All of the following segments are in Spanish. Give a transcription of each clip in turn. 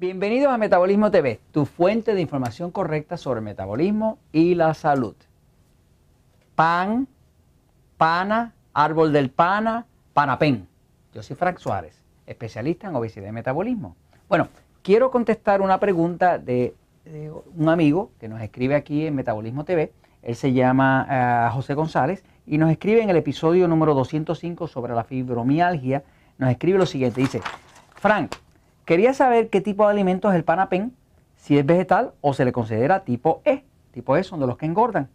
Bienvenidos a Metabolismo TV, tu fuente de información correcta sobre metabolismo y la salud. Pan, pana, árbol del pana, panapén. Yo soy Frank Suárez, especialista en obesidad y metabolismo. Bueno, quiero contestar una pregunta de, un amigo que nos escribe aquí en Metabolismo TV. Él se llama eh, José González y nos escribe en el episodio número 205 sobre la fibromialgia. Nos escribe lo siguiente, dice, Frank, quería saber qué tipo de alimento es el panapén, si es vegetal o se le considera tipo E. Tipo E son de los que engordan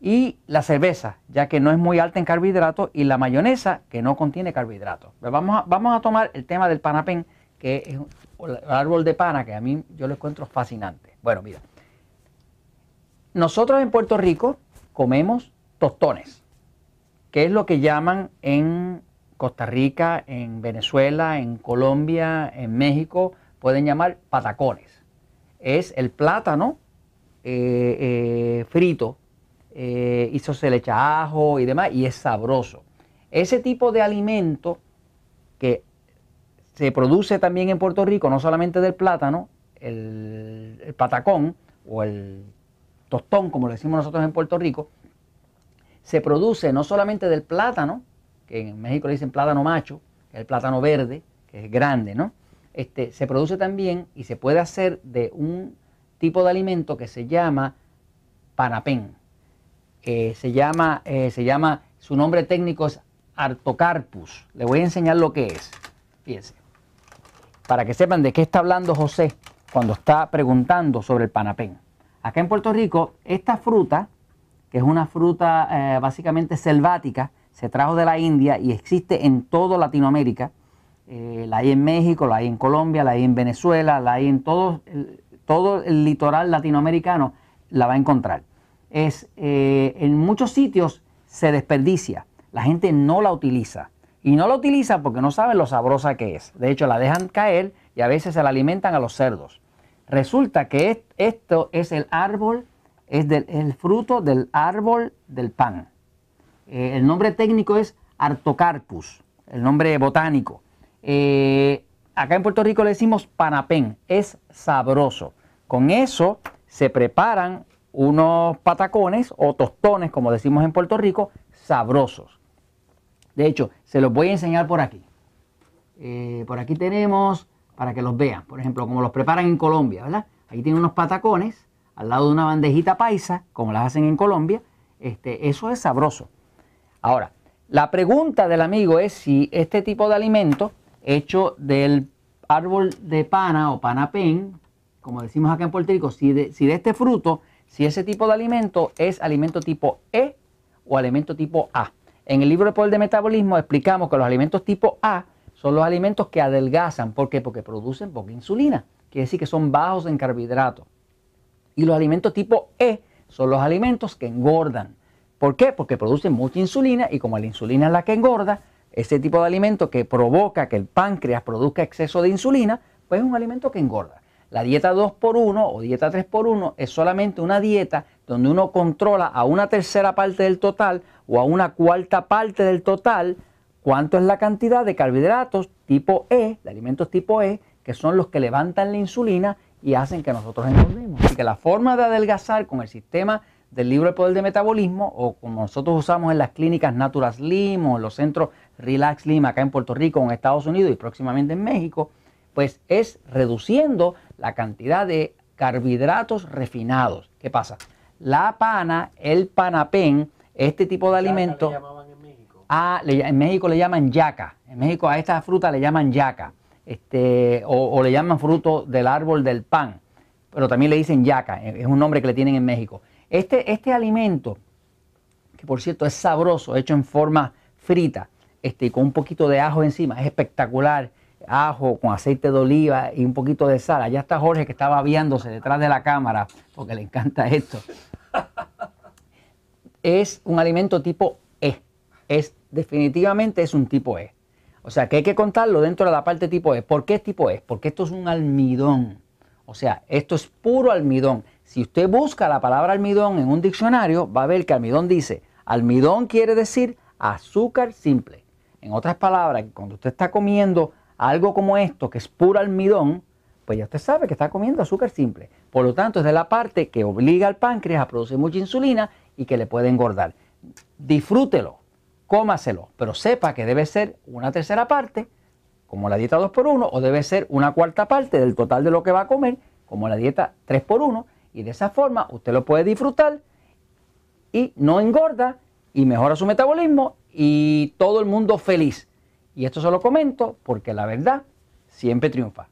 y la cerveza, ya que no es muy alta en carbohidratos, y la mayonesa, que no contiene carbohidratos. Vamos a, vamos a tomar el tema del panapén, que es el árbol de pana, que a mí yo lo encuentro fascinante. Bueno, mira, nosotros en Puerto Rico comemos tostones, que es lo que llaman en Costa Rica, en Venezuela, en Colombia, en México, pueden llamar patacones. Es el plátano eh, eh, frito eh, eso se le echa ajo y demás, y es sabroso. Ese tipo de alimento que se produce también en Puerto Rico, no solamente del plátano, el, patacón o el tostón, como le decimos nosotros en Puerto Rico, se produce no solamente del plátano, que en México le dicen plátano macho, que es el plátano verde, que es grande, ¿no? Este, se produce también y se puede hacer de un tipo de alimento que se llama panapén se, llama, eh, se llama, su nombre técnico es Artocarpus. Le voy a enseñar lo que es. Fíjense. Para que sepan de qué está hablando José cuando está preguntando sobre el panapén. Acá en Puerto Rico, esta fruta, que es una fruta eh, básicamente selvática, se trajo de la India y existe en toda Latinoamérica. Eh, la hay en México, la hay en Colombia, la hay en Venezuela, la hay en todo todo el litoral latinoamericano, la va a encontrar es eh, en muchos sitios se desperdicia. La gente no la utiliza. Y no la utiliza porque no saben lo sabrosa que es. De hecho, la dejan caer y a veces se la alimentan a los cerdos. Resulta que esto es el árbol, es el fruto del árbol del pan. Eh, el nombre técnico es Artocarpus, el nombre botánico. Eh, acá en Puerto Rico le decimos panapén, es sabroso. Con eso se preparan unos patacones o tostones, como decimos en Puerto Rico, sabrosos. De hecho, se los voy a enseñar por aquí. Eh, por aquí tenemos, para que los vean, por ejemplo, como los preparan en Colombia, ¿verdad? Ahí tienen unos patacones al lado de una bandejita paisa, como las hacen en Colombia. Este, eso es sabroso. Ahora, la pregunta del amigo es si este tipo de alimento hecho del árbol de pana o panapén, como decimos acá en Puerto Rico, si si de este fruto si ese tipo de alimento es alimento tipo E o alimento tipo A. En el libro de Poder de Metabolismo explicamos que los alimentos tipo A son los alimentos que adelgazan. ¿Por qué? Porque producen poca insulina. Quiere decir que son bajos en carbohidratos. Y los alimentos tipo E son los alimentos que engordan. ¿Por qué? Porque producen mucha insulina y como la insulina es la que engorda, ese tipo de alimento que provoca que el páncreas produzca exceso de insulina, pues es un alimento que engorda. La dieta 2x1 o dieta 3x1 es solamente una dieta donde uno controla a una tercera parte del total o a una cuarta parte del total cuánto es la cantidad de carbohidratos tipo E, de alimentos tipo E, que son los que levantan la insulina y hacen que nosotros engordemos. Así que la forma de adelgazar con el sistema del libro de poder de metabolismo o como nosotros usamos en las clínicas Natural Slim o en los centros Relax Slim acá en Puerto Rico, en Estados Unidos y próximamente en México, pues es reduciendo la cantidad de carbohidratos refinados. ¿Qué pasa? La pana, el panapén, este tipo de alimento... en México? Ah, en México le llaman yaca. En México a esta fruta le llaman yaca. Este, o, le llaman fruto del árbol del pan. Pero también le dicen yaca. Es un nombre que le tienen en México. Este, este alimento, que por cierto es sabroso, hecho en forma frita, este, con un poquito de ajo encima, es espectacular ajo con aceite de oliva y un poquito de sal. Allá está Jorge que estaba viéndose detrás de la cámara porque le encanta esto. es un alimento tipo E. Es, definitivamente es un tipo E. O sea que hay que contarlo dentro de la parte tipo E. ¿Por qué es tipo E? Porque esto es un almidón. O sea, esto es puro almidón. Si usted busca la palabra almidón en un diccionario, va a ver que almidón dice, almidón quiere decir azúcar simple. En otras palabras, cuando usted está comiendo algo como esto, que es puro almidón, pues ya usted sabe que está comiendo azúcar simple. Por lo tanto, es de la parte que obliga al páncreas a producir mucha insulina y que le puede engordar. Disfrútelo, cómaselo, pero sepa que debe ser una tercera parte, como la dieta 2x1, o debe ser una cuarta parte del total de lo que va a comer, como la dieta 3x1, y de esa forma usted lo puede disfrutar y no engorda y mejora su metabolismo y todo el mundo feliz. Y esto se lo comento porque la verdad siempre triunfa.